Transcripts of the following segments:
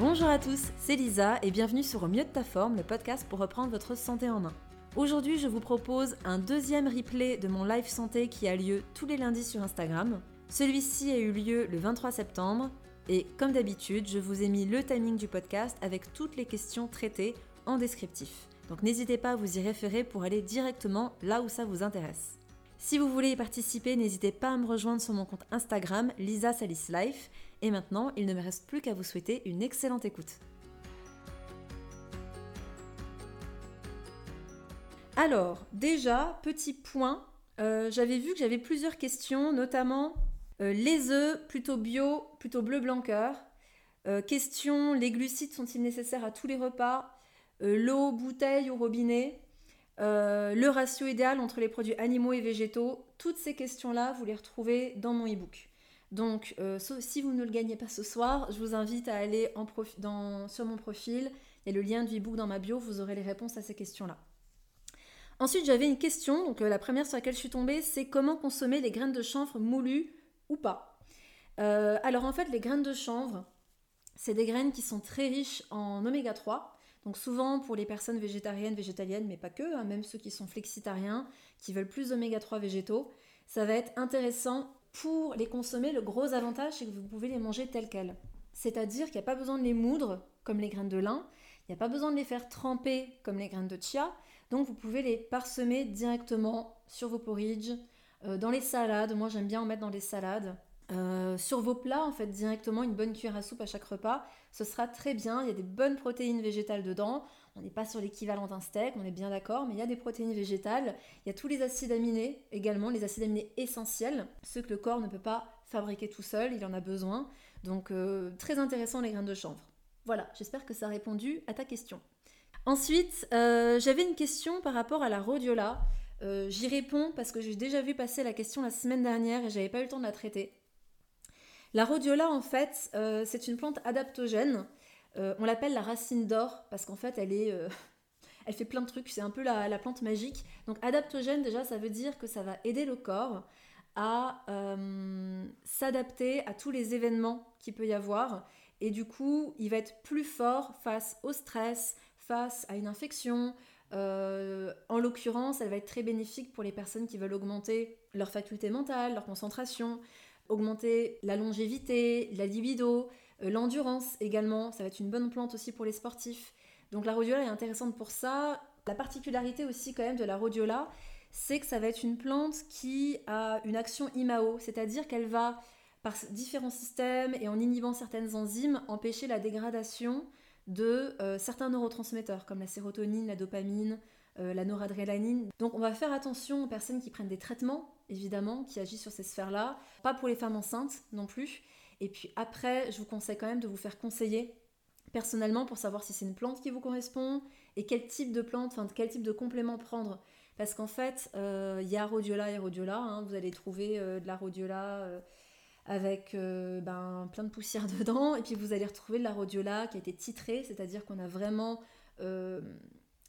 Bonjour à tous, c'est Lisa et bienvenue sur Au mieux de ta forme, le podcast pour reprendre votre santé en main. Aujourd'hui, je vous propose un deuxième replay de mon live santé qui a lieu tous les lundis sur Instagram. Celui-ci a eu lieu le 23 septembre et comme d'habitude, je vous ai mis le timing du podcast avec toutes les questions traitées en descriptif. Donc n'hésitez pas à vous y référer pour aller directement là où ça vous intéresse. Si vous voulez y participer, n'hésitez pas à me rejoindre sur mon compte Instagram Lisa Salis Life et maintenant, il ne me reste plus qu'à vous souhaiter une excellente écoute. Alors, déjà, petit point, euh, j'avais vu que j'avais plusieurs questions, notamment euh, les œufs plutôt bio, plutôt bleu blanc cœur. Euh, question, les glucides sont-ils nécessaires à tous les repas? L'eau, bouteille ou robinet? Le ratio idéal entre les produits animaux et végétaux? Toutes ces questions-là, vous les retrouvez dans mon e-book. Donc, euh, si vous ne le gagnez pas ce soir, je vous invite à aller sur mon profil. Il y a le lien du e-book dans ma bio, vous aurez les réponses à ces questions-là. Ensuite, j'avais une question. Donc, euh, la première sur laquelle je suis tombée, c'est comment consommer les graines de chanvre moulues ou pas. Euh, alors, en fait, les graines de chanvre, c'est des graines qui sont très riches en oméga 3. Donc souvent pour les personnes végétariennes, végétaliennes, mais pas que, hein, même ceux qui sont flexitariens, qui veulent plus d'oméga 3 végétaux, ça va être intéressant pour les consommer, le gros avantage, c'est que vous pouvez les manger tels quels. C'est-à-dire qu'il n'y a pas besoin de les moudre comme les graines de lin, il n'y a pas besoin de les faire tremper comme les graines de chia, donc vous pouvez les parsemer directement sur vos porridge, euh, dans les salades, moi j'aime bien en mettre dans les salades, euh, sur vos plats, en fait, directement une bonne cuillère à soupe à chaque repas, ce sera très bien. Il y a des bonnes protéines végétales dedans. On n'est pas sur l'équivalent d'un steak, on est bien d'accord, mais il y a des protéines végétales. Il y a tous les acides aminés également, les acides aminés essentiels, ceux que le corps ne peut pas fabriquer tout seul, il en a besoin. Donc, euh, très intéressant les graines de chanvre. Voilà, j'espère que ça a répondu à ta question. Ensuite, euh, j'avais une question par rapport à la rhodiola. J'y réponds parce que j'ai déjà vu passer la question la semaine dernière et j'avais pas eu le temps de la traiter. La rhodiola, en fait, euh, c'est une plante adaptogène. Euh, on l'appelle la racine d'or parce qu'en fait, elle est, euh, elle fait plein de trucs. C'est un peu la, plante magique. Donc, adaptogène, déjà, ça veut dire que ça va aider le corps à s'adapter à tous les événements qu'il peut y avoir. Et du coup, il va être plus fort face au stress, face à une infection. en l'occurrence, elle va être très bénéfique pour les personnes qui veulent augmenter leur faculté mentale, leur concentration, augmenter la longévité, la libido, euh, l'endurance également. Ça va être une bonne plante aussi pour les sportifs. Donc la rhodiola est intéressante pour ça. La particularité aussi quand même de la rhodiola, c'est que ça va être une plante qui a une action IMAO, c'est-à-dire qu'elle va, par différents systèmes et en inhibant certaines enzymes, empêcher la dégradation de euh, certains neurotransmetteurs comme la sérotonine, la dopamine, euh, la noradrénaline. Donc on va faire attention aux personnes qui prennent des traitements évidemment, qui agit sur ces sphères-là. Pas pour les femmes enceintes non plus. Et puis après, je vous conseille quand même de vous faire conseiller personnellement pour savoir si c'est une plante qui vous correspond et quel type de plante, enfin quel type de complément prendre. Parce qu'en fait, euh, il y a rhodiola et rhodiola. Hein. vous allez trouver euh, de la rhodiola euh, avec ben, plein de poussière dedans. Et puis vous allez retrouver de la rhodiola qui a été titrée, c'est-à-dire qu'on a vraiment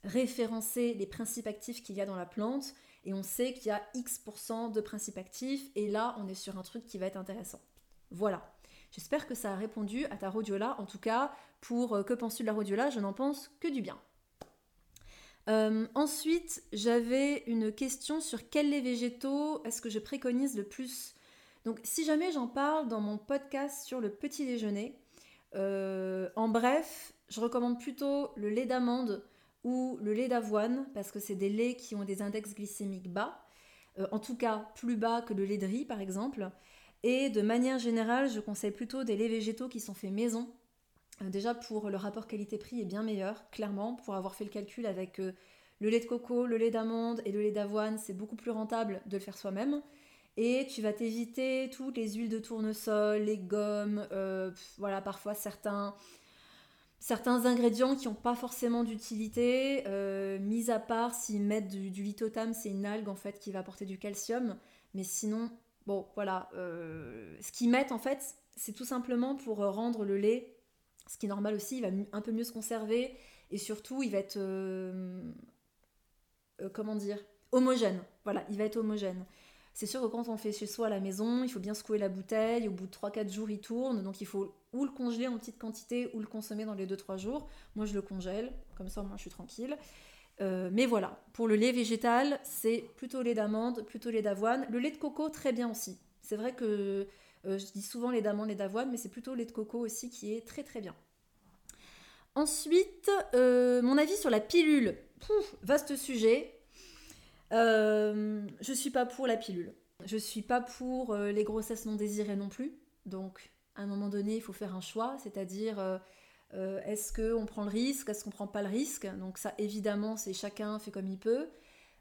référencé les principes actifs qu'il y a dans la plante on sait qu'il y a X% de principes actifs et là on est sur un truc qui va être intéressant. Voilà. J'espère que ça a répondu à ta rhodiola. En tout cas, pour euh, que penses-tu de la rhodiola Je n'en pense que du bien. Euh, ensuite, j'avais une question sur quels lait végétaux est-ce que je préconise le plus? Donc, si jamais j'en parle dans mon podcast sur le petit déjeuner, euh, en bref, je recommande plutôt le lait d'amande ou le lait d'avoine, parce que c'est des laits qui ont des index glycémiques bas, euh, en tout cas plus bas que le lait de riz par exemple. Et de manière générale, je conseille plutôt des laits végétaux qui sont faits maison. Euh, déjà pour le rapport qualité-prix est bien meilleur, clairement, pour avoir fait le calcul avec euh, le lait de coco, le lait d'amande et le lait d'avoine, c'est beaucoup plus rentable de le faire soi-même. Et tu vas t'éviter toutes les huiles de tournesol, les gommes, voilà, parfois certains, certains ingrédients qui n'ont pas forcément d'utilité, euh, mis à part s'ils mettent du, du c'est une algue en fait qui va apporter du calcium, mais sinon, bon voilà, euh, ce qu'ils mettent en fait, c'est tout simplement pour rendre le lait, ce qui est normal aussi, il va un peu mieux se conserver et surtout il va être, euh, comment dire, homogène, voilà, il va être homogène. C'est sûr que quand on fait chez soi à la maison, il faut bien secouer la bouteille. Au bout de 3-4 jours, il tourne. Donc il faut ou le congeler en petite quantité ou le consommer dans les 2-3 jours. Moi, je le congèle. Comme ça, moi, je suis tranquille. Euh, mais voilà, pour le lait végétal, c'est plutôt lait d'amande, plutôt lait d'avoine. Le lait de coco, très bien aussi. C'est vrai que euh, je dis souvent lait d'amande, lait d'avoine, mais c'est plutôt lait de coco aussi qui est très très bien. Ensuite, euh, mon avis sur la pilule. vaste sujet. Je ne suis pas pour la pilule. Je suis pas pour les grossesses non désirées non plus. Donc, à un moment donné, il faut faire un choix, c'est-à-dire euh, est-ce qu'on prend le risque Est-ce qu'on prend pas le risque? Donc ça, évidemment, c'est chacun fait comme il peut.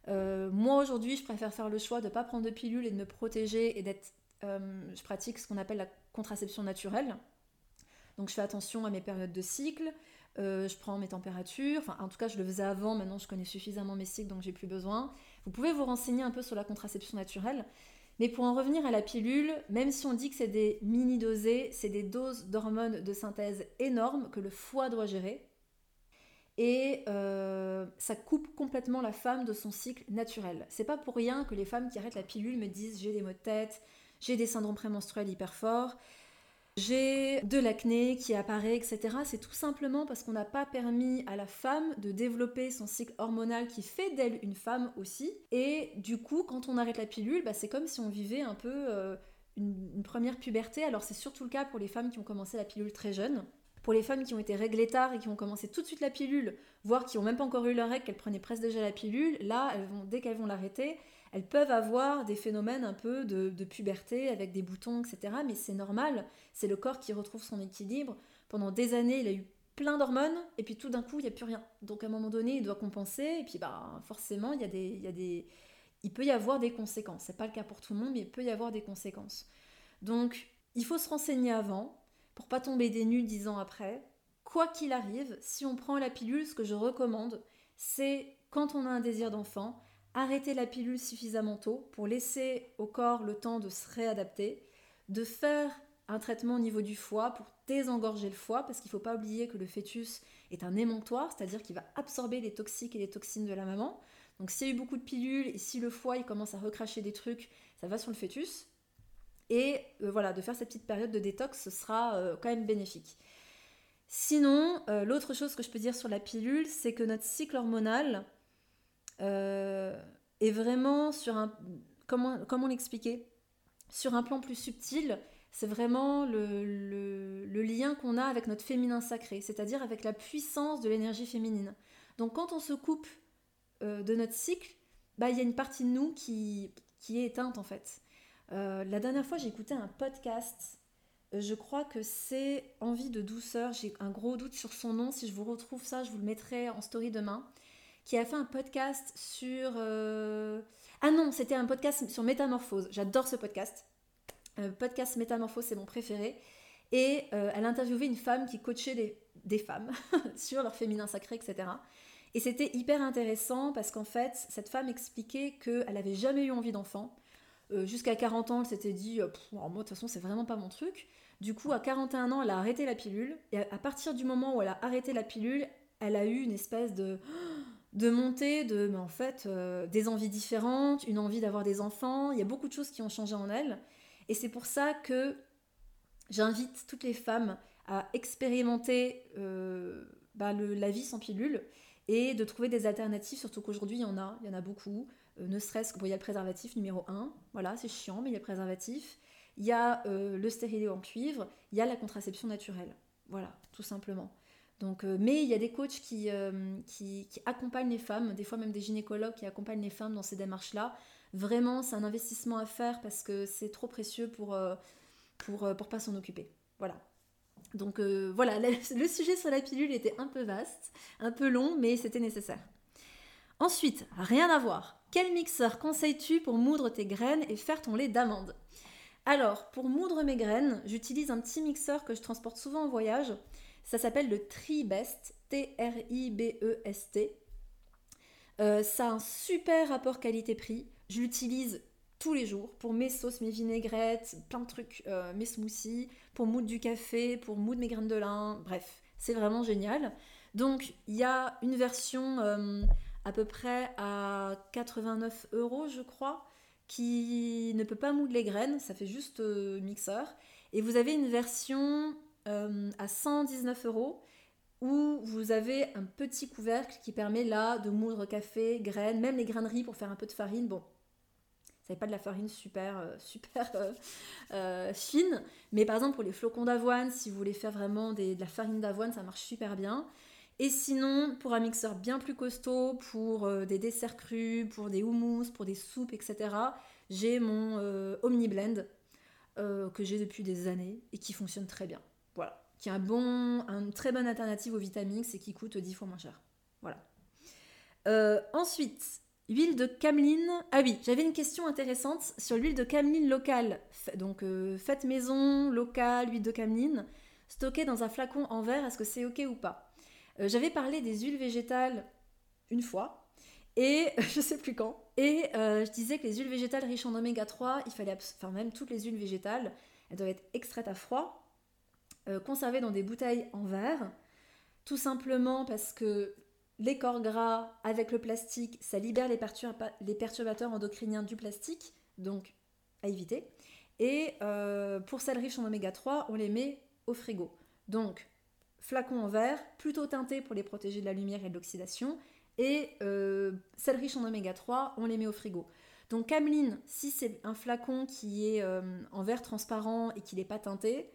Euh, moi, aujourd'hui, je préfère faire le choix de ne pas prendre de pilule et de me protéger et d'être... Euh, je pratique ce qu'on appelle la contraception naturelle. Donc je fais attention à mes périodes de cycle, je prends mes températures, enfin en tout cas je le faisais avant, maintenant je connais suffisamment mes cycles donc j'ai plus besoin. Vous pouvez vous renseigner un peu sur la contraception naturelle. Mais pour en revenir à la pilule, même si on dit que c'est des mini-dosés, c'est des doses d'hormones de synthèse énormes que le foie doit gérer. Et euh, ça coupe complètement la femme de son cycle naturel. C'est pas pour rien que les femmes qui arrêtent la pilule me disent j'ai des maux de tête, j'ai des syndromes prémenstruels hyper forts, j'ai de l'acné qui apparaît, etc. C'est tout simplement parce qu'on n'a pas permis à la femme de développer son cycle hormonal qui fait d'elle une femme aussi. Et du coup, quand on arrête la pilule, bah, c'est comme si on vivait un peu euh, une, première puberté. Alors c'est surtout le cas pour les femmes qui ont commencé la pilule très jeune. Pour les femmes qui ont été réglées tard et qui ont commencé tout de suite la pilule, voire qui n'ont même pas encore eu leur règle, qu'elles prenaient presque déjà la pilule, là, dès qu'elles vont l'arrêter, elles peuvent avoir des phénomènes un peu de, puberté avec des boutons, etc. Mais c'est normal, c'est le corps qui retrouve son équilibre. Pendant des années, il a eu plein d'hormones, et puis tout d'un coup, il n'y a plus rien. Donc à un moment donné, il doit compenser, et puis bah, forcément, il, y a des, il, peut y avoir des conséquences. C'est pas le cas pour tout le monde, mais il peut y avoir des conséquences. Donc il faut se renseigner avant, pour pas tomber des nues dix ans après. Quoi qu'il arrive, si on prend la pilule, ce que je recommande, c'est quand on a un désir d'enfant, arrêter la pilule suffisamment tôt pour laisser au corps le temps de se réadapter, de faire un traitement au niveau du foie pour désengorger le foie, parce qu'il ne faut pas oublier que le fœtus est un émontoire, c'est-à-dire qu'il va absorber les toxiques et les toxines de la maman. Donc s'il y a eu beaucoup de pilules et si le foie il commence à recracher des trucs, ça va sur le fœtus. Et euh, voilà, de faire cette petite période de détox, ce sera euh, quand même bénéfique. Sinon, euh, l'autre chose que je peux dire sur la pilule, c'est que notre cycle hormonal, euh, est vraiment sur un... Comment, comment l'expliquer Sur un plan plus subtil, c'est vraiment le, le, lien qu'on a avec notre féminin sacré, c'est-à-dire avec la puissance de l'énergie féminine. Donc quand on se coupe euh, de notre cycle, bah, il y a une partie de nous qui, qui est éteinte en fait. Euh, la dernière fois, j'ai écouté un podcast. Je crois que c'est Envie de douceur. J'ai un gros doute sur son nom. Si je vous retrouve ça, je vous le mettrai en story demain qui a fait un podcast sur... Euh, ah non, c'était un podcast sur métamorphose. J'adore ce podcast. Euh, podcast métamorphose, c'est mon préféré. Et euh, elle interviewait une femme qui coachait des, des femmes sur leur féminin sacré, etc. Et c'était hyper intéressant parce qu'en fait, cette femme expliquait qu'elle n'avait jamais eu envie d'enfant. Jusqu'à 40 ans, elle s'était dit, moi de toute façon, c'est vraiment pas mon truc. Du coup, à 41 ans, elle a arrêté la pilule. Et à partir du moment où elle a arrêté la pilule, elle a eu une espèce de de monter de, mais en fait, euh, des envies différentes, une envie d'avoir des enfants. Il y a beaucoup de choses qui ont changé en elle. Et c'est pour ça que j'invite toutes les femmes à expérimenter euh, bah, la vie sans pilule et de trouver des alternatives, surtout qu'aujourd'hui, il y en a, il y en a beaucoup. Euh, ne serait-ce que, y a le préservatif numéro 1, voilà, c'est chiant, mais il y a le préservatif. Il y a le stérilet en cuivre, il y a la contraception naturelle. Voilà, tout simplement. Donc, euh, mais il y a des coachs euh, qui, accompagnent les femmes, des fois même des gynécologues qui accompagnent les femmes dans ces démarches-là. Vraiment, c'est un investissement à faire parce que c'est trop précieux pour, euh, pour, pour pas s'en occuper. Voilà. Donc voilà, le, sujet sur la pilule était un peu vaste, un peu long, mais c'était nécessaire. Ensuite, rien à voir. Quel mixeur conseilles-tu pour moudre tes graines et faire ton lait d'amande? Alors, pour moudre mes graines, j'utilise un petit mixeur que je transporte souvent en voyage. Ça s'appelle le Tribest, T-R-I-B-E-S-T. Euh, ça a un super rapport qualité-prix. Je l'utilise tous les jours pour mes sauces, mes vinaigrettes, plein de trucs, euh, mes smoothies, pour moudre du café, pour moudre mes graines de lin. Bref, c'est vraiment génial. Donc, il y a une version euh, à peu près à 89 euros, je crois, qui ne peut pas moudre les graines, ça fait juste mixeur. Et vous avez une version à 119 euros où vous avez un petit couvercle qui permet là de moudre café, graines, même les graineries pour faire un peu de farine. Bon, ça n'est pas de la farine super, euh, super euh, euh, fine, mais par exemple pour les flocons d'avoine, si vous voulez faire vraiment de la farine d'avoine, ça marche super bien. Et sinon, pour un mixeur bien plus costaud, pour des desserts crus, pour des houmous, pour des soupes, etc., j'ai mon Omni Blend que j'ai depuis des années et qui fonctionne très bien. Qui est un bon, une très bonne alternative aux Vitamix et qui coûte 10 fois moins cher. Voilà. Euh, ensuite, huile de cameline. Ah oui, j'avais une question intéressante sur l'huile de cameline locale. Donc, euh, faite maison, locale, huile de cameline, stockée dans un flacon en verre, est-ce que c'est OK ou pas? Euh, J'avais parlé des huiles végétales une fois, et je sais plus quand. Et je disais que les huiles végétales riches en oméga 3, il fallait, enfin même toutes les huiles végétales, elles doivent être extraites à froid euh, conservés dans des bouteilles en verre, tout simplement parce que les corps gras avec le plastique, ça libère les, perturbateurs endocriniens du plastique, donc à éviter. Et euh, pour celles riches en oméga 3, on les met au frigo. Donc, flacon en verre, plutôt teinté pour les protéger de la lumière et de l'oxydation. Et euh, celles riches en oméga 3, on les met au frigo. Donc Cameline, si c'est un flacon qui est en verre transparent et qui n'est pas teinté,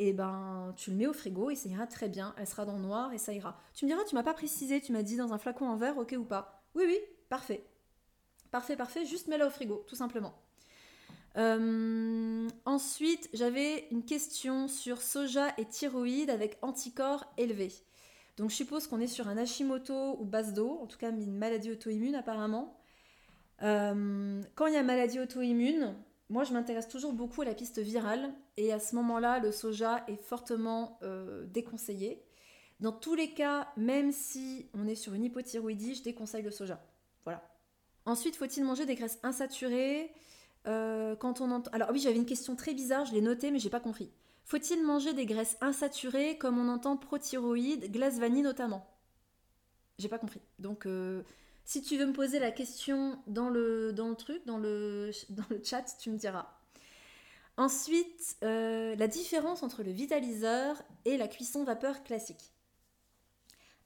et eh ben tu le mets au frigo et ça ira très bien. Elle sera dans le noir et ça ira. Tu me diras, tu m'as pas précisé, tu m'as dit dans un flacon en verre, ok ou pas? Oui, oui, parfait. Parfait, parfait, juste mets-la au frigo, tout simplement. Euh, ensuite, j'avais une question sur soja et thyroïde avec anticorps élevés. Donc je suppose qu'on est sur un Hashimoto ou base d'eau, en tout cas une maladie auto-immune apparemment. Euh, quand il y a maladie auto-immune, moi, je m'intéresse toujours beaucoup à la piste virale et à ce moment-là, le soja est fortement euh, déconseillé. Dans tous les cas, même si on est sur une hypothyroïdie, je déconseille le soja. Voilà. Ensuite, faut-il manger des graisses insaturées euh, quand on entend... Alors oui, j'avais une question très bizarre, je l'ai notée mais j'ai pas compris. Faut-il manger des graisses insaturées comme on entend prothyroïde, glace vanille notamment? J'ai pas compris. Donc euh, si tu veux me poser la question dans le, truc, dans le, chat, tu me diras. Ensuite, euh, la différence entre le vitaliseur et la cuisson vapeur classique.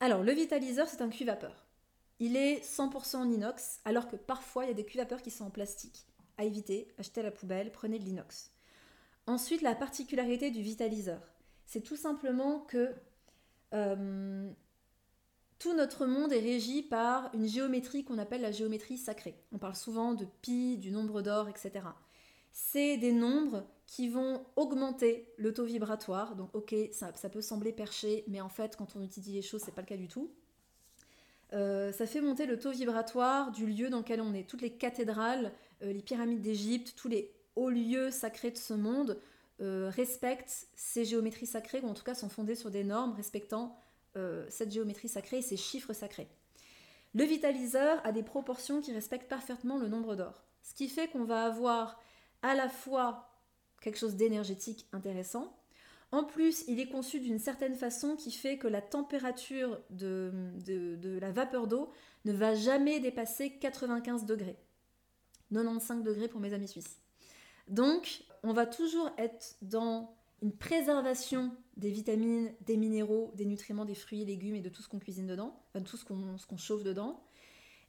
Alors, le vitaliseur, c'est un cuit-vapeur. Il est 100% en inox, alors que parfois, il y a des cuits-vapeurs qui sont en plastique. À éviter, achetez à la poubelle, prenez de l'inox. Ensuite, la particularité du vitaliseur, c'est tout simplement que euh, tout notre monde est régi par une géométrie qu'on appelle la géométrie sacrée. On parle souvent de pi, du nombre d'or, etc. C'est des nombres qui vont augmenter le taux vibratoire. Donc ok, ça, peut sembler perché, mais en fait quand on utilise les choses, c'est pas le cas du tout. Euh, ça fait monter le taux vibratoire du lieu dans lequel on est. Toutes les cathédrales, euh, les pyramides d'Égypte, tous les hauts lieux sacrés de ce monde euh, respectent ces géométries sacrées, ou en tout cas sont fondées sur des normes respectant euh, cette géométrie sacrée et ces chiffres sacrés. Le vitaliseur a des proportions qui respectent parfaitement le nombre d'or. Ce qui fait qu'on va avoir à la fois quelque chose d'énergétique intéressant. En plus, il est conçu d'une certaine façon qui fait que la température de, de la vapeur d'eau ne va jamais dépasser 95 degrés. 95 degrés pour mes amis suisses. Donc, on va toujours être dans une préservation des vitamines, des minéraux, des nutriments, des fruits légumes et de tout ce qu'on cuisine dedans, de tout ce qu'on chauffe dedans.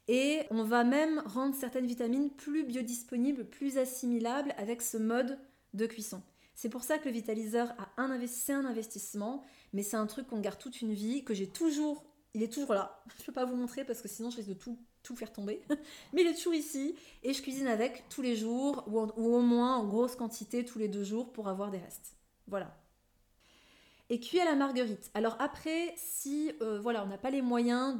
Et on va même rendre certaines vitamines plus biodisponibles, plus assimilables avec ce mode de cuisson. C'est pour ça que le vitaliseur a un investissement, mais c'est un truc qu'on garde toute une vie, que j'ai toujours, il est toujours là. Je ne peux pas vous montrer parce que sinon je risque de tout, tout faire tomber. mais il est toujours ici et je cuisine avec tous les jours ou, ou au moins en grosse quantité tous les deux jours pour avoir des restes. Voilà et cuit à la marguerite. Alors après, si euh, voilà, on n'a pas les moyens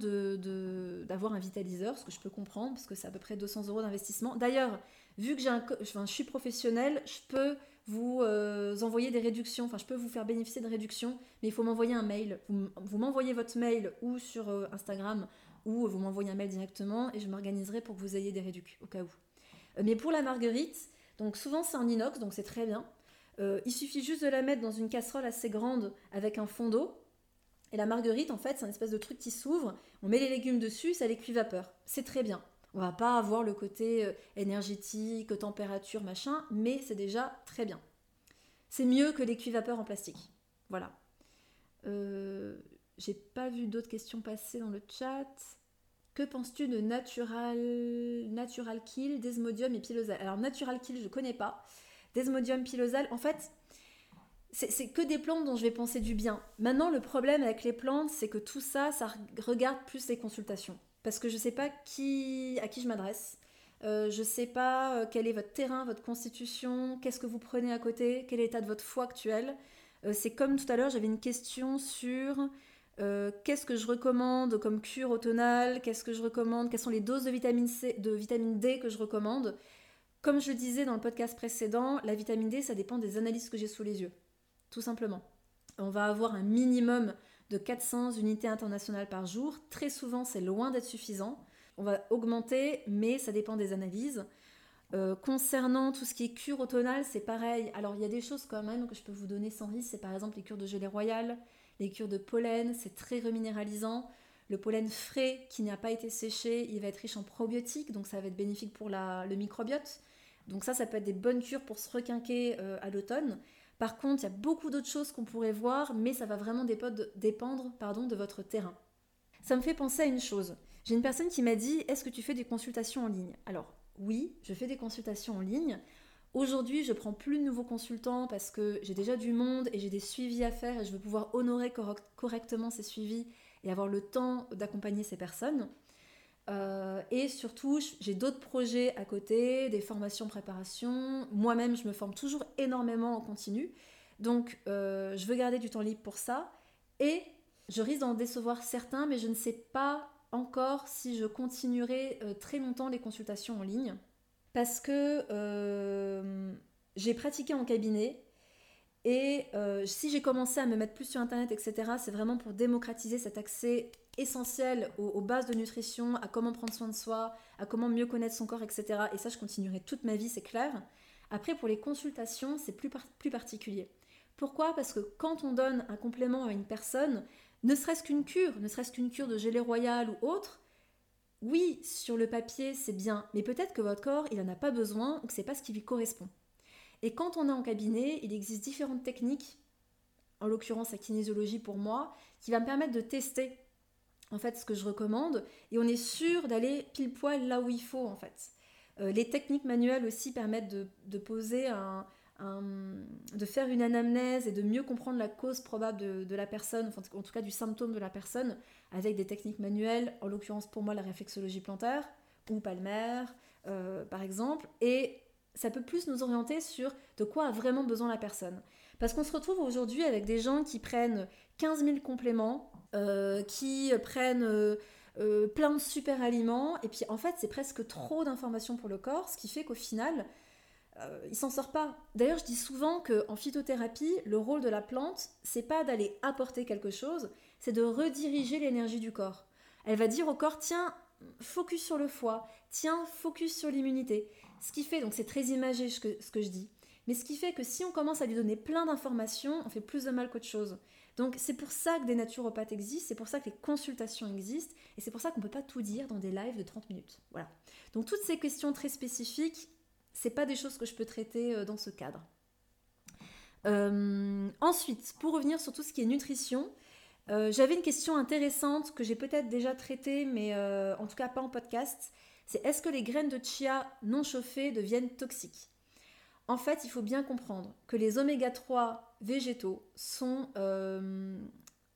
d'avoir un vitaliseur, ce que je peux comprendre, parce que c'est à peu près 200 euros d'investissement. D'ailleurs, vu que un, je suis professionnelle, je peux vous euh, envoyer des réductions, enfin je peux vous faire bénéficier de réductions, mais il faut m'envoyer un mail. Vous, m'envoyez votre mail ou sur euh, Instagram, ou vous m'envoyez un mail directement, et je m'organiserai pour que vous ayez des réductions, au cas où. mais pour la marguerite, donc souvent c'est en inox, donc c'est très bien. Euh, il suffit juste de la mettre dans une casserole assez grande avec un fond d'eau. Et la marguerite, en fait, c'est un espèce de truc qui s'ouvre. On met les légumes dessus, ça les cuit vapeur. C'est très bien. On va pas avoir le côté euh, énergétique, température, machin, mais c'est déjà très bien. C'est mieux que les vapeur en plastique. Voilà. Euh, j'ai pas vu d'autres questions passer dans le chat. Que penses-tu de Natural, Natural Kill, Desmodium et Pilosal Alors Natural Kill, je connais pas. Desmodium, Pilosal, en fait, c'est que des plantes dont je vais penser du bien. Maintenant, le problème avec les plantes, c'est que tout ça, ça regarde plus les consultations. Parce que je ne sais pas qui, à qui je m'adresse. Euh, je ne sais pas euh, quel est votre terrain, votre constitution, qu'est-ce que vous prenez à côté, quel est l'état de votre foie actuel. Euh, c'est comme tout à l'heure, j'avais une question sur qu'est-ce que je recommande comme cure automnale, qu'est-ce que je recommande, quelles sont les doses de vitamine, C, de vitamine D que je recommande. Comme je le disais dans le podcast précédent, la vitamine D, ça dépend des analyses que j'ai sous les yeux tout simplement. On va avoir un minimum de 400 unités internationales par jour. Très souvent, c'est loin d'être suffisant. On va augmenter, mais ça dépend des analyses. Euh, concernant tout ce qui est cure automnale, c'est pareil. Alors, il y a des choses quand même que je peux vous donner sans risque. C'est par exemple les cures de gelée royale, les cures de pollen. C'est très reminéralisant. Le pollen frais qui n'a pas été séché, il va être riche en probiotiques, donc ça va être bénéfique pour le microbiote. Donc ça, ça peut être des bonnes cures pour se requinquer euh, à l'automne. Par contre, il y a beaucoup d'autres choses qu'on pourrait voir, mais ça va vraiment dépendre de votre terrain. Ça me fait penser à une chose. J'ai une personne qui m'a dit Est-ce que tu fais des consultations en ligne? Alors, oui, je fais des consultations en ligne. Aujourd'hui, je prends plus de nouveaux consultants parce que j'ai déjà du monde et j'ai des suivis à faire et je veux pouvoir honorer correctement ces suivis et avoir le temps d'accompagner ces personnes. Euh, et surtout, j'ai d'autres projets à côté, des formations préparation. Moi-même, je me forme toujours énormément en continu. Donc, euh, je veux garder du temps libre pour ça. Et je risque d'en décevoir certains, mais je ne sais pas encore si je continuerai euh, très longtemps les consultations en ligne. Parce que j'ai pratiqué en cabinet. Et si j'ai commencé à me mettre plus sur Internet, etc., c'est vraiment pour démocratiser cet accès essentiel aux, bases de nutrition, à comment prendre soin de soi, à comment mieux connaître son corps, etc. Et ça, je continuerai toute ma vie, c'est clair. Après, pour les consultations, c'est plus, plus particulier. Pourquoi? Parce que quand on donne un complément à une personne, ne serait-ce qu'une cure, ne serait-ce qu'une cure de gelée royale ou autre, oui, sur le papier, c'est bien, mais peut-être que votre corps, il n'en a pas besoin ou que c'est pas ce qui lui correspond. Et quand on est en cabinet, il existe différentes techniques, en l'occurrence la kinésiologie pour moi, qui va me permettre de tester en fait ce que je recommande et on est sûr d'aller pile poil là où il faut en fait. Euh, les techniques manuelles aussi permettent de, poser un, de faire une anamnèse et de mieux comprendre la cause probable de, la personne, en tout cas du symptôme de la personne, avec des techniques manuelles, en l'occurrence pour moi la réflexologie plantaire ou palmaire euh, par exemple, et ça peut plus nous orienter sur de quoi a vraiment besoin la personne. Parce qu'on se retrouve aujourd'hui avec des gens qui prennent 15 000 compléments euh, qui prennent euh, euh, plein de super aliments. Et puis en fait, c'est presque trop d'informations pour le corps, ce qui fait qu'au final, il s'en sort pas. D'ailleurs, je dis souvent qu'en phytothérapie, le rôle de la plante, c'est pas d'aller apporter quelque chose, c'est de rediriger l'énergie du corps. Elle va dire au corps, tiens, focus sur le foie, tiens, focus sur l'immunité. Ce qui fait, donc c'est très imagé ce que je dis, mais ce qui fait que si on commence à lui donner plein d'informations, on fait plus de mal qu'autre chose. Donc c'est pour ça que des naturopathes existent, c'est pour ça que les consultations existent, et c'est pour ça qu'on ne peut pas tout dire dans des lives de 30 minutes. Voilà. Donc toutes ces questions très spécifiques, c'est pas des choses que je peux traiter euh, dans ce cadre. Euh, ensuite, pour revenir sur tout ce qui est nutrition, euh, j'avais une question intéressante que j'ai peut-être déjà traitée, mais en tout cas pas en podcast. C'est est-ce que les graines de chia non chauffées deviennent toxiques? En fait, il faut bien comprendre que les oméga 3 végétaux euh,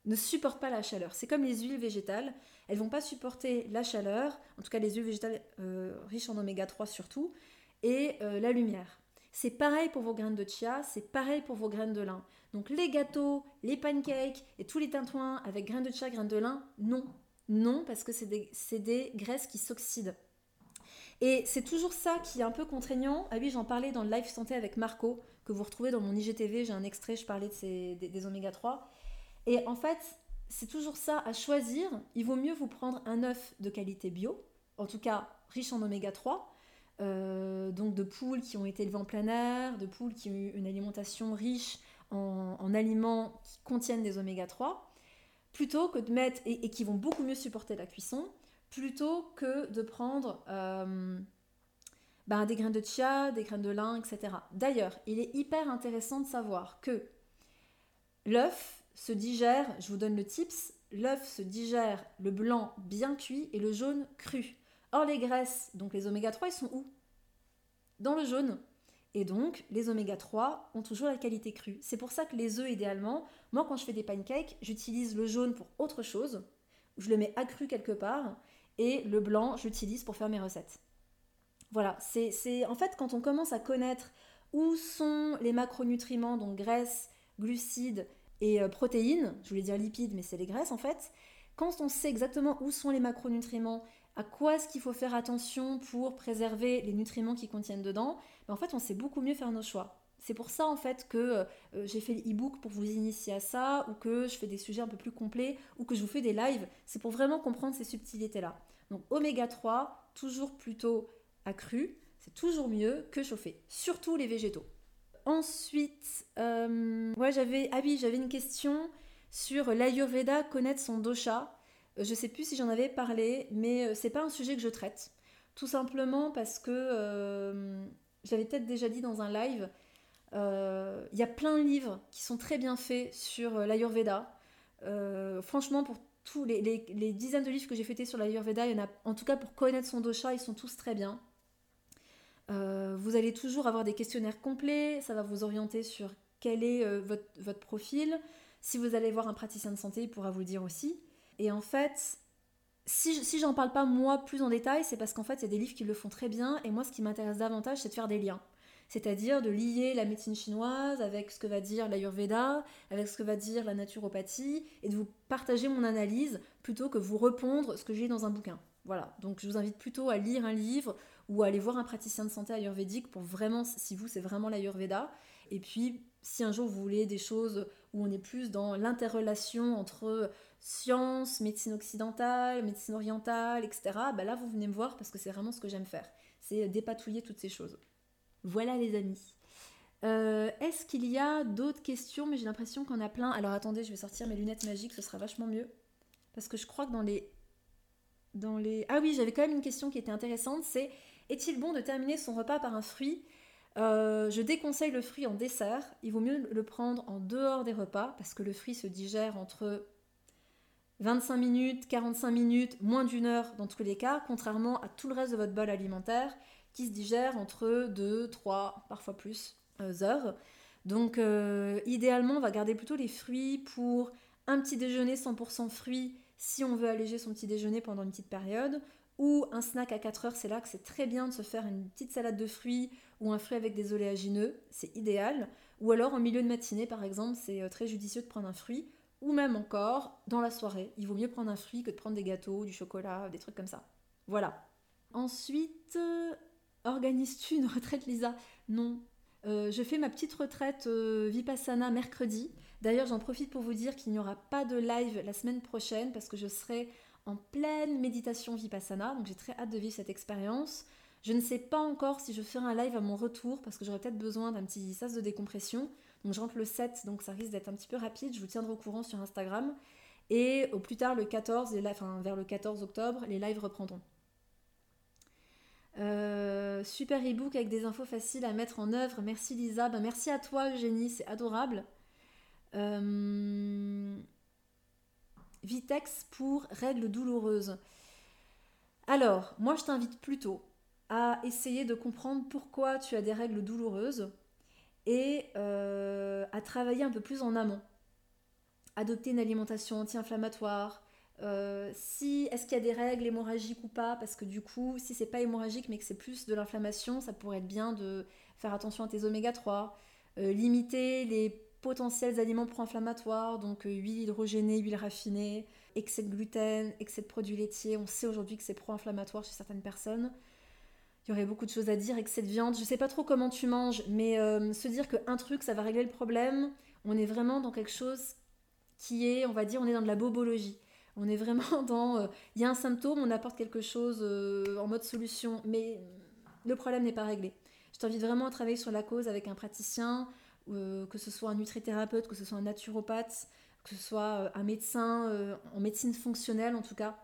ne supportent pas la chaleur. C'est comme les huiles végétales, elles vont pas supporter la chaleur, en tout cas les huiles végétales euh, riches en oméga 3 surtout, et euh, la lumière. C'est pareil pour vos graines de chia, c'est pareil pour vos graines de lin. Donc les gâteaux, les pancakes et tous les tintouins avec graines de chia, graines de lin, non. Non, parce que c'est des, des graisses qui s'oxydent. Et c'est toujours ça qui est un peu contraignant. Ah oui, j'en parlais dans le live santé avec Marco, que vous retrouvez dans mon IGTV. J'ai un extrait, je parlais de des, oméga 3. Et en fait, c'est toujours ça à choisir. Il vaut mieux vous prendre un œuf de qualité bio, en tout cas riche en oméga 3. Euh, donc de poules qui ont été élevées en plein air, de poules qui ont eu une alimentation riche en, aliments qui contiennent des oméga 3, plutôt que de mettre, et, et, qui vont beaucoup mieux supporter la cuisson, plutôt que de prendre euh, ben, des graines de chia, des graines de lin, etc. D'ailleurs, il est hyper intéressant de savoir que l'œuf se digère, je vous donne le tips, l'œuf se digère le blanc bien cuit et le jaune cru. Or les graisses, donc les oméga 3, ils sont où? Dans le jaune. Et donc, les oméga 3 ont toujours la qualité crue. C'est pour ça que les œufs, idéalement, moi quand je fais des pancakes, j'utilise le jaune pour autre chose. Je le mets accru quelque part. Et le blanc, j'utilise pour faire mes recettes. Voilà, c'est en fait quand on commence à connaître où sont les macronutriments, donc graisses, glucides et euh, protéines, je voulais dire lipides, mais c'est les graisses en fait. Quand on sait exactement où sont les macronutriments, à quoi est-ce qu'il faut faire attention pour préserver les nutriments qui contiennent dedans, ben, en fait on sait beaucoup mieux faire nos choix. C'est pour ça en fait que euh, j'ai fait l'e-book pour vous initier à ça, ou que je fais des sujets un peu plus complets, ou que je vous fais des lives. C'est pour vraiment comprendre ces subtilités-là. Donc oméga 3, toujours plutôt accru, c'est toujours mieux que chauffé, surtout les végétaux. Ensuite, euh, ah j'avais une question sur l'Ayurveda, connaître son dosha. Euh, je sais plus si j'en avais parlé, mais euh, c'est pas un sujet que je traite. Tout simplement parce que j'avais peut-être déjà dit dans un live, il y a plein de livres qui sont très bien faits sur l'Ayurveda. franchement, pour tous les, dizaines de livres que j'ai fêtés sur l'Ayurveda, en tout cas pour connaître son dosha, ils sont tous très bien. Euh, vous allez toujours avoir des questionnaires complets, ça va vous orienter sur quel est euh, votre, profil. Si vous allez voir un praticien de santé, il pourra vous le dire aussi. Et en fait, si, si j'en parle pas moi plus en détail, c'est parce qu'en fait, il y a des livres qui le font très bien, et moi, ce qui m'intéresse davantage, c'est de faire des liens. C'est-à-dire de lier la médecine chinoise avec ce que va dire l'Ayurveda, avec ce que va dire la naturopathie, et de vous partager mon analyse plutôt que vous répondre ce que j'ai dans un bouquin. Voilà, donc je vous invite plutôt à lire un livre ou à aller voir un praticien de santé ayurvédique pour vraiment, si vous, c'est vraiment l'ayurveda. Et puis, si un jour vous voulez des choses où on est plus dans l'interrelation entre science, médecine occidentale, médecine orientale, etc., bah là, vous venez me voir parce que c'est vraiment ce que j'aime faire. C'est dépatouiller toutes ces choses. Voilà les amis. Euh, est-ce qu'il y a d'autres questions? Mais j'ai l'impression qu'on a plein. Alors attendez, je vais sortir mes lunettes magiques, ce sera vachement mieux. Parce que je crois que dans les... Dans les... Ah oui, j'avais quand même une question qui était intéressante, c'est est-il bon de terminer son repas par un fruit? Euh, Je déconseille le fruit en dessert. Il vaut mieux le prendre en dehors des repas parce que le fruit se digère entre 25 minutes, 45 minutes, moins d'une heure dans tous les cas, contrairement à tout le reste de votre bol alimentaire qui se digère entre 2, 3, parfois plus euh, heures. Donc euh, idéalement, on va garder plutôt les fruits pour un petit déjeuner 100% fruits si on veut alléger son petit déjeuner pendant une petite période, ou un snack à 4 heures, c'est là que c'est très bien de se faire une petite salade de fruits ou un fruit avec des oléagineux, c'est idéal. Ou alors en milieu de matinée par exemple, c'est euh, très judicieux de prendre un fruit. Ou même encore dans la soirée, il vaut mieux prendre un fruit que de prendre des gâteaux, du chocolat, des trucs comme ça. Voilà. Ensuite, organises-tu une retraite Lisa Non. Euh, je fais ma petite retraite Vipassana mercredi. D'ailleurs, j'en profite pour vous dire qu'il n'y aura pas de live la semaine prochaine parce que je serai en pleine méditation vipassana, donc j'ai très hâte de vivre cette expérience. Je ne sais pas encore si je ferai un live à mon retour parce que j'aurai peut-être besoin d'un petit sas de décompression. Donc je rentre le 7, donc ça risque d'être un petit peu rapide. Je vous tiendrai au courant sur Instagram. Et au plus tard, le 14, enfin, vers le 14 octobre, les lives reprendront. Euh, super ebook avec des infos faciles à mettre en œuvre. Merci Lisa. Ben, merci à toi Eugénie, c'est adorable. Euh, Vitex pour règles douloureuses. Alors, moi je t'invite plutôt à essayer de comprendre pourquoi tu as des règles douloureuses et euh, à travailler un peu plus en amont. Adopter une alimentation anti-inflammatoire. Euh, si est-ce qu'il y a des règles hémorragiques ou pas? Parce que du coup, si c'est pas hémorragique mais que c'est plus de l'inflammation, ça pourrait être bien de faire attention à tes oméga 3, euh, limiter les potentiels aliments pro-inflammatoires, donc euh, huile hydrogénée, huile raffinée, excès de gluten, excès de produits laitiers. On sait aujourd'hui que c'est pro-inflammatoire chez certaines personnes. Il y aurait beaucoup de choses à dire, excès de viande. Je sais pas trop comment tu manges, mais euh, se dire qu'un truc, ça va régler le problème, on est vraiment dans quelque chose qui est, on va dire, on est dans de la bobologie. On est vraiment dans, euh, il y a un symptôme, on apporte quelque chose en mode solution, mais le problème n'est pas réglé. Je t'invite vraiment à travailler sur la cause avec un praticien, euh, que ce soit un nutrithérapeute, que ce soit un naturopathe, que ce soit euh, un médecin euh, en médecine fonctionnelle en tout cas,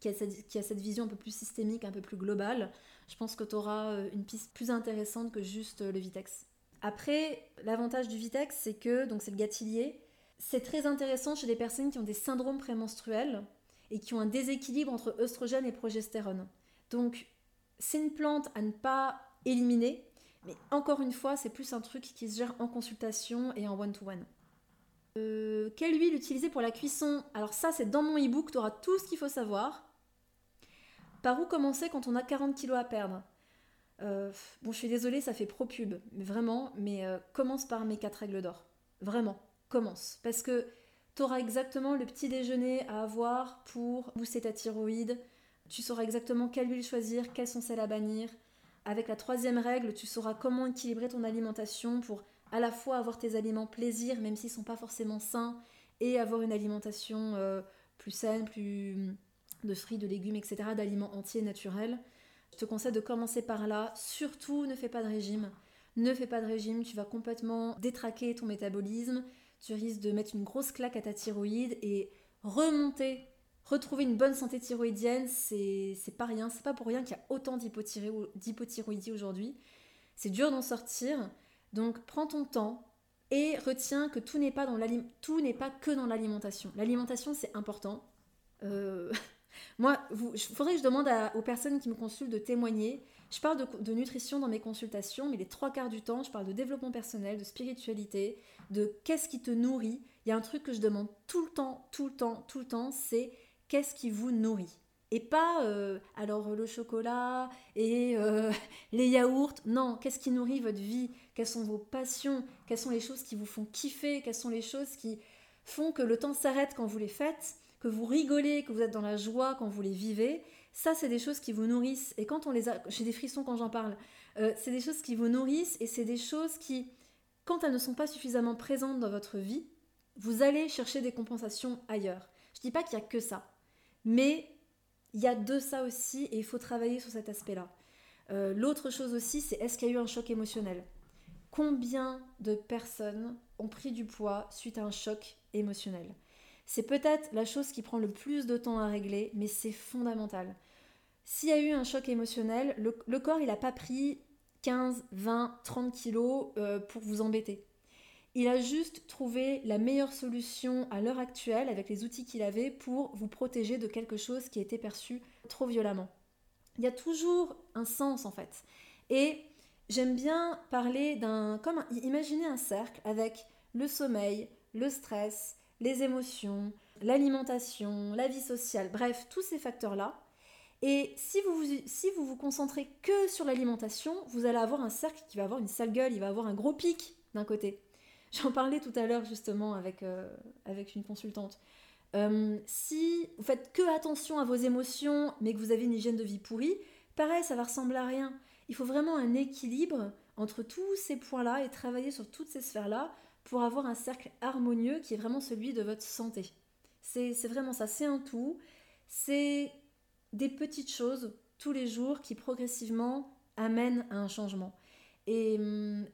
qui a, cette, vision un peu plus systémique, un peu plus globale, je pense que tu auras euh, une piste plus intéressante que juste euh, le Vitex. Après, l'avantage du Vitex, c'est que, donc c'est le gâtillier, c'est très intéressant chez les personnes qui ont des syndromes prémenstruels et qui ont un déséquilibre entre œstrogène et progestérone. Donc, c'est une plante à ne pas éliminer, mais encore une fois, c'est plus un truc qui se gère en consultation et en one-to-one. Euh, quelle huile utiliser pour la cuisson? Alors ça, c'est dans mon e-book, tu auras tout ce qu'il faut savoir. Par où commencer quand on a 40 kilos à perdre? Euh, Bon, je suis désolée, ça fait pro-pub, mais vraiment, mais euh, commence par mes 4 règles d'or. Vraiment, commence. Parce que tu auras exactement le petit déjeuner à avoir pour booster ta thyroïde. Tu sauras exactement quelle huile choisir, quelles sont celles à bannir. Avec la troisième règle, tu sauras comment équilibrer ton alimentation pour à la fois avoir tes aliments plaisir, même s'ils ne sont pas forcément sains, et avoir une alimentation euh, plus saine, plus de fruits, de légumes, etc., d'aliments entiers, naturels. Je te conseille de commencer par là. Surtout, ne fais pas de régime. Ne fais pas de régime, tu vas complètement détraquer ton métabolisme. Tu risques de mettre une grosse claque à ta thyroïde et remonter, retrouver une bonne santé thyroïdienne, c'est pas rien. C'est pas pour rien qu'il y a autant d'hypothyroïdie aujourd'hui. C'est dur d'en sortir. Donc prends ton temps et retiens que tout n'est pas, tout n'est pas que dans l'alimentation. L'alimentation, c'est important. Euh, moi, il faudrait que je demande aux personnes qui me consultent de témoigner. Je parle de, nutrition dans mes consultations, mais les trois quarts du temps, je parle de développement personnel, de spiritualité, de qu'est-ce qui te nourrit. Il y a un truc que je demande tout le temps, tout le temps, tout le temps, c'est qu'est-ce qui vous nourrit? Et pas, euh, alors le chocolat et euh, les yaourts. Non, qu'est-ce qui nourrit votre vie? Quelles sont vos passions? Quelles sont les choses qui vous font kiffer? Quelles sont les choses qui font que le temps s'arrête quand vous les faites? Que vous rigolez, que vous êtes dans la joie quand vous les vivez? Ça, c'est des choses qui vous nourrissent. Et quand on les a... J'ai des frissons quand j'en parle. Euh, c'est des choses qui vous nourrissent et c'est des choses qui, quand elles ne sont pas suffisamment présentes dans votre vie, vous allez chercher des compensations ailleurs. Je dis pas qu'il y a que ça. Mais il y a de ça aussi et il faut travailler sur cet aspect-là. Euh, l'autre chose aussi, c'est est-ce qu'il y a eu un choc émotionnel? Combien de personnes ont pris du poids suite à un choc émotionnel? C'est peut-être la chose qui prend le plus de temps à régler, mais c'est fondamental. S'il y a eu un choc émotionnel, le, corps, il n'a pas pris 15, 20, 30 kilos euh, pour vous embêter. Il a juste trouvé la meilleure solution à l'heure actuelle avec les outils qu'il avait pour vous protéger de quelque chose qui était perçu trop violemment. Il y a toujours un sens en fait. Et j'aime bien parler d'un... comme imaginer un cercle avec le sommeil, le stress, les émotions, l'alimentation, la vie sociale, bref, tous ces facteurs-là. Et si vous, vous, si vous vous concentrez que sur l'alimentation, vous allez avoir un cercle qui va avoir une sale gueule, il va avoir un gros pic d'un côté. J'en parlais tout à l'heure justement avec, euh, avec une consultante. Euh, si vous faites que attention à vos émotions, mais que vous avez une hygiène de vie pourrie, pareil, ça va ressembler à rien. Il faut vraiment un équilibre entre tous ces points-là et travailler sur toutes ces sphères-là pour avoir un cercle harmonieux qui est vraiment celui de votre santé. C'est vraiment ça, c'est un tout. C'est des petites choses tous les jours qui progressivement amènent à un changement. Et hum,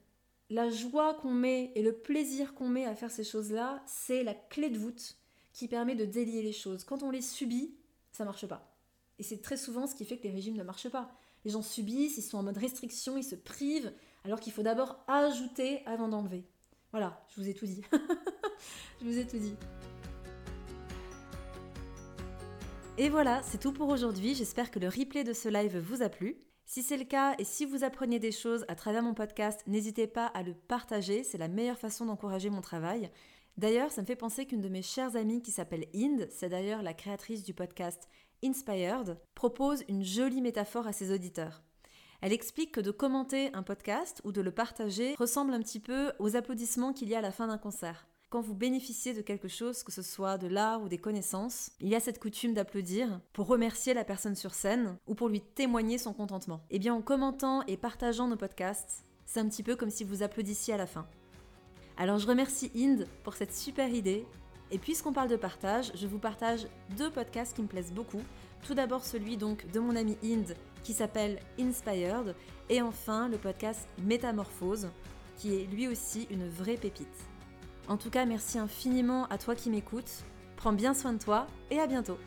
la joie qu'on met et le plaisir qu'on met à faire ces choses-là, c'est la clé de voûte qui permet de délier les choses. Quand on les subit, ça marche pas. Et c'est très souvent ce qui fait que les régimes ne marchent pas. Les gens subissent, ils sont en mode restriction, ils se privent, alors qu'il faut d'abord ajouter avant d'enlever. Voilà, je vous ai tout dit. je vous ai tout dit. Et voilà, c'est tout pour aujourd'hui. J'espère que le replay de ce live vous a plu. Si c'est le cas et si vous apprenez des choses à travers mon podcast, n'hésitez pas à le partager, c'est la meilleure façon d'encourager mon travail. D'ailleurs, ça me fait penser qu'une de mes chères amies qui s'appelle Inde, c'est d'ailleurs la créatrice du podcast Inspired, propose une jolie métaphore à ses auditeurs. Elle explique que de commenter un podcast ou de le partager ressemble un petit peu aux applaudissements qu'il y a à la fin d'un concert. Quand vous bénéficiez de quelque chose, que ce soit de l'art ou des connaissances, il y a cette coutume d'applaudir pour remercier la personne sur scène ou pour lui témoigner son contentement. Et eh bien en commentant et partageant nos podcasts, c'est un petit peu comme si vous applaudissiez à la fin. Alors je remercie Inde pour cette super idée. Et puisqu'on parle de partage, je vous partage deux podcasts qui me plaisent beaucoup. Tout d'abord celui donc de mon ami Inde qui s'appelle Inspired et enfin le podcast Métamorphose qui est lui aussi une vraie pépite. En tout cas, merci infiniment à toi qui m'écoutes. Prends bien soin de toi et à bientôt.